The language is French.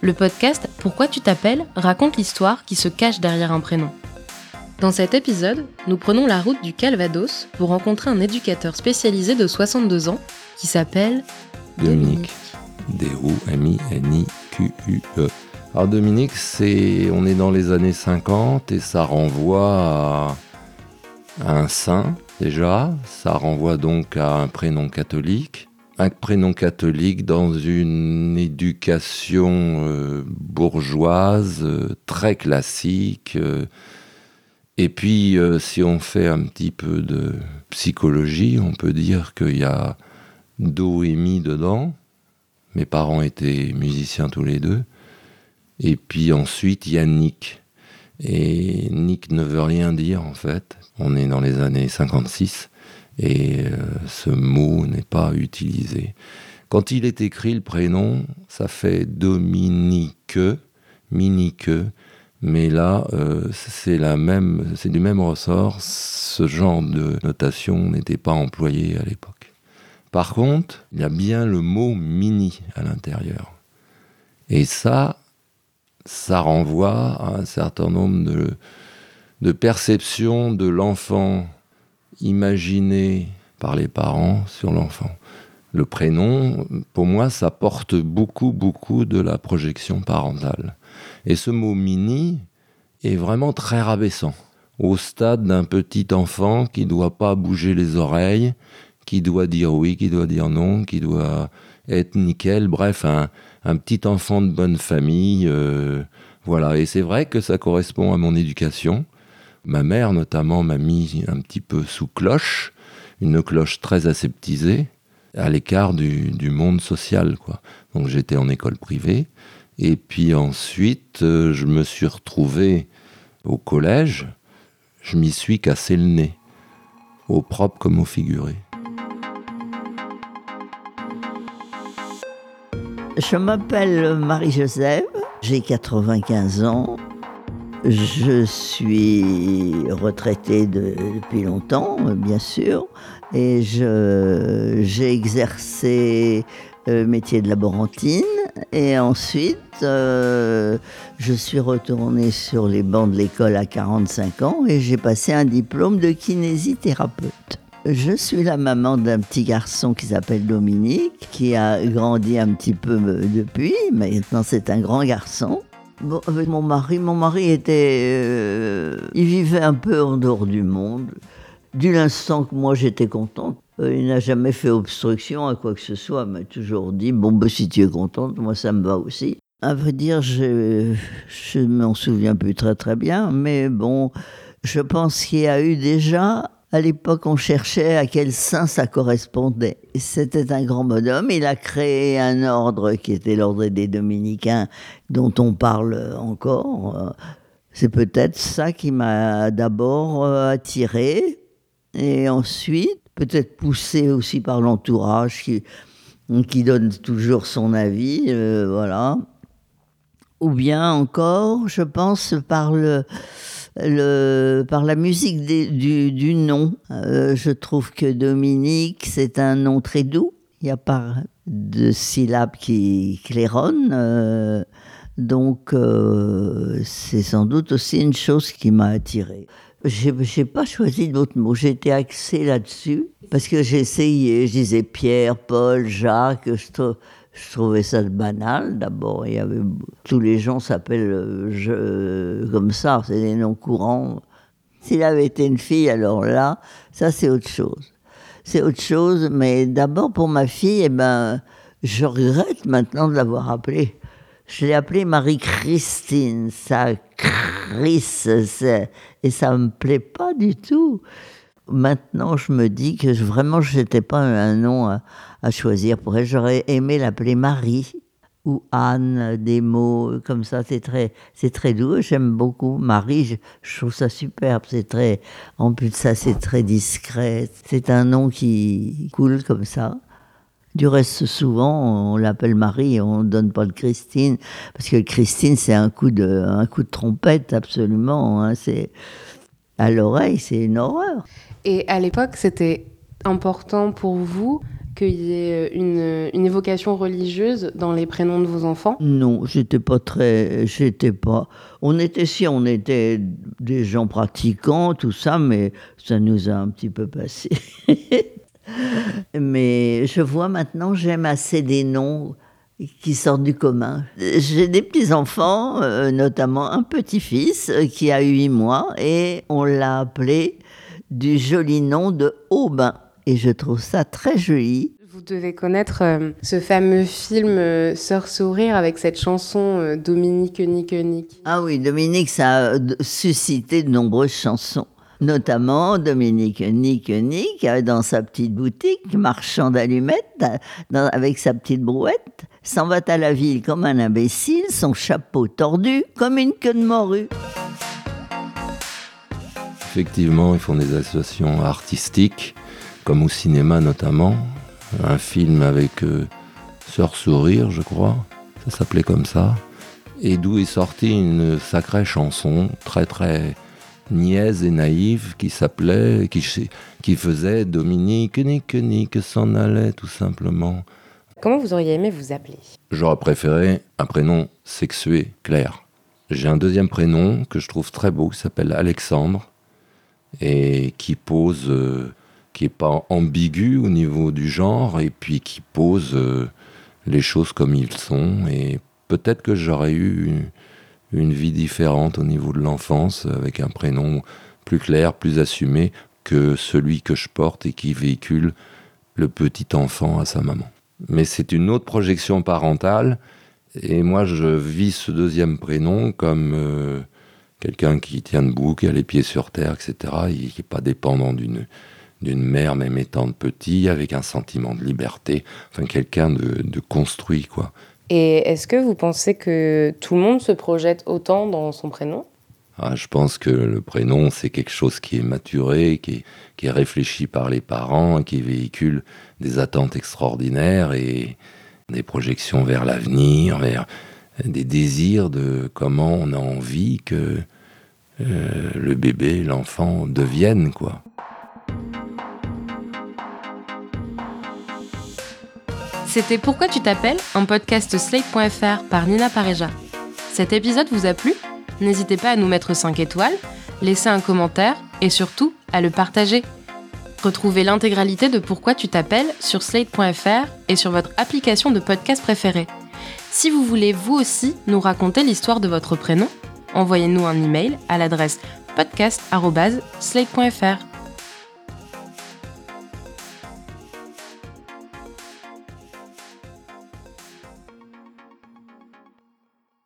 Le podcast Pourquoi tu t'appelles raconte l'histoire qui se cache derrière un prénom. Dans cet épisode, nous prenons la route du Calvados pour rencontrer un éducateur spécialisé de 62 ans qui s'appelle Dominique. D-O-M-I-N-I-Q-U-E. Alors Dominique, c'est, on est dans les années 50 et ça renvoie à un saint déjà. Ça renvoie donc à un prénom catholique. Un prénom catholique dans une éducation euh, bourgeoise, euh, très classique. euh, et puis, si on fait un petit peu de psychologie, on peut dire qu'il y a do et mi dedans. Mes parents étaient musiciens tous les deux. Et puis ensuite, il y a Nick. Et Nick ne veut rien dire en fait. On est dans les années 56 et euh, ce mot n'est pas utilisé. Quand il est écrit le prénom, ça fait Dominique, Minique, mais là, euh, c'est du même ressort. Ce genre de notation n'était pas employé à l'époque. Par contre, il y a bien le mot mini à l'intérieur. Et ça, ça renvoie à un certain nombre de perceptions de l'enfant imaginées par les parents sur l'enfant. Le prénom, pour moi, ça porte beaucoup, beaucoup de la projection parentale. Et ce mot mini est vraiment très rabaissant, au stade d'un petit enfant qui ne doit pas bouger les oreilles, qui doit dire oui, qui doit dire non, qui doit être nickel, bref, un, un petit enfant de bonne famille. euh, voilà, et c'est vrai que ça correspond à mon éducation. Ma mère, notamment, m'a mis un petit peu sous cloche, une cloche très aseptisée, à l'écart du, monde social. Donc j'étais en école privée. Et puis ensuite, euh, je me suis retrouvé au collège. Je m'y suis cassé le nez, au propre comme au figuré. Je m'appelle Marie-Joseph, j'ai 95 ans. Je suis retraitée de- depuis longtemps, bien sûr, et j'ai exercé le métier de laborantine. Et ensuite, euh, je suis retournée sur les bancs de l'école à 45 ans et j'ai passé un diplôme de kinésithérapeute. Je suis la maman d'un petit garçon qui s'appelle Dominique, qui a grandi un petit peu euh, depuis. Maintenant, c'est un grand garçon. Bon, avec mon mari, mon mari était, euh, il vivait un peu en dehors du monde. Dès l'instant que moi j'étais contente, euh, il n'a jamais fait obstruction à quoi que ce soit, il m'a toujours dit bon ben si tu es contente, moi ça me va aussi. À vrai dire, je je m'en souviens plus très très bien, mais bon, je pense qu'il y a eu déjà à l'époque, on cherchait à quel saint ça correspondait. C'était un grand bonhomme. Il a créé un ordre qui était l'ordre des dominicains, dont on parle encore. C'est peut-être ça qui m'a d'abord euh, attiré, et ensuite peut-être poussé aussi par l'entourage qui, qui donne toujours son avis, euh, voilà. Ou bien encore, je pense, par le, par la musique du, nom. Euh, je trouve que Dominique, c'est un nom très doux. Il n'y a pas de syllabes qui claironnent. euh, donc, euh, c'est sans doute aussi une chose qui m'a attirée. J'ai j'ai pas choisi d'autres mots. Été axée là-dessus parce que essayé. Je disais Pierre, Paul, Jacques. Je, je trouvais ça banal. D'abord, il y avait tous les gens s'appellent euh, je- comme ça. C'est des noms courants. S'il avait été une fille, alors là, ça c'est autre chose. C'est autre chose. Mais d'abord pour ma fille, eh ben, je regrette maintenant de l'avoir appelée. Je l'ai appelée Marie-Christine. Ça, Chris, et ça me plaît pas du tout. Maintenant, je me dis que vraiment, je n'étais pas un nom à, choisir pour elle. J'aurais aimé l'appeler Marie ou Anne, des mots comme ça, c'est très, très doux. J'aime beaucoup Marie, je, trouve ça superbe. C'est très, en plus de ça, c'est très discret. C'est un nom qui coule comme ça. Du reste, souvent, on l'appelle Marie, on ne donne pas de Christine, parce que Christine, c'est un coup de, un coup de trompette, absolument. hein. C'est à l'oreille, c'est une horreur. Et à l'époque, c'était important pour vous qu'il y ait une, une évocation religieuse dans les prénoms de vos enfants? Non, j'étais pas très, j'étais pas. On était si, on était des gens pratiquants, tout ça, mais ça nous a un petit peu passé. mais je vois maintenant, j'aime assez des noms qui sortent du commun. J'ai des petits-enfants, euh, notamment un petit-fils euh, qui a huit mois, et on l'a appelé du joli nom de Aubin. Et je trouve ça très joli. Vous devez connaître euh, ce fameux film Sœur Sourire avec cette chanson Dominique Nique Nique. Ah oui, Dominique, ça a suscité de nombreuses chansons. Notamment Dominique Nique Nique, euh, dans sa petite boutique, marchand d'allumettes, avec sa petite brouette, s'en va à la ville comme un imbécile, son chapeau tordu comme une queue de morue. Effectivement, ils font des associations artistiques, comme au cinéma notamment. Un film avec euh, Sœur Sourire, je crois, ça s'appelait comme ça. Et d'où est sortie une sacrée chanson, très très niaise et naïve, qui s'appelait, qui, qui faisait Dominique, Nique, Nique, s'en allait tout simplement. Comment vous auriez aimé vous appeler J'aurais préféré un prénom sexué, clair. J'ai un deuxième prénom que je trouve très beau, qui s'appelle Alexandre, et qui pose, euh, qui est pas ambigu au niveau du genre, et puis qui pose euh, les choses comme ils sont. Et peut-être que j'aurais eu une vie différente au niveau de l'enfance, avec un prénom plus clair, plus assumé que celui que je porte et qui véhicule le petit enfant à sa maman. Mais c'est une autre projection parentale. Et moi, je vis ce deuxième prénom comme euh, quelqu'un qui tient debout, qui a les pieds sur terre, etc. Et qui n'est pas dépendant d'une d'une mère, même étant petit, avec un sentiment de liberté. Enfin, quelqu'un de, de construit, quoi. Et est-ce que vous pensez que tout le monde se projette autant dans son prénom? Ah, je pense que le prénom, c'est quelque chose qui est maturé, qui est, réfléchi par les parents, qui véhicule des attentes extraordinaires et des projections vers l'avenir, vers des désirs de comment on a envie que euh, le bébé, l'enfant devienne, quoi. C'était Pourquoi tu t'appelles un podcast slate.fr par Nina Pareja. Cet épisode vous a plu? N'hésitez pas à nous mettre 5 étoiles, laisser un commentaire et surtout à le partager. Retrouvez l'intégralité de Pourquoi tu t'appelles sur slate.fr et sur votre application de podcast préférée. Si vous voulez vous aussi nous raconter l'histoire de votre prénom, envoyez-nous un email à l'adresse podcast.slate.fr.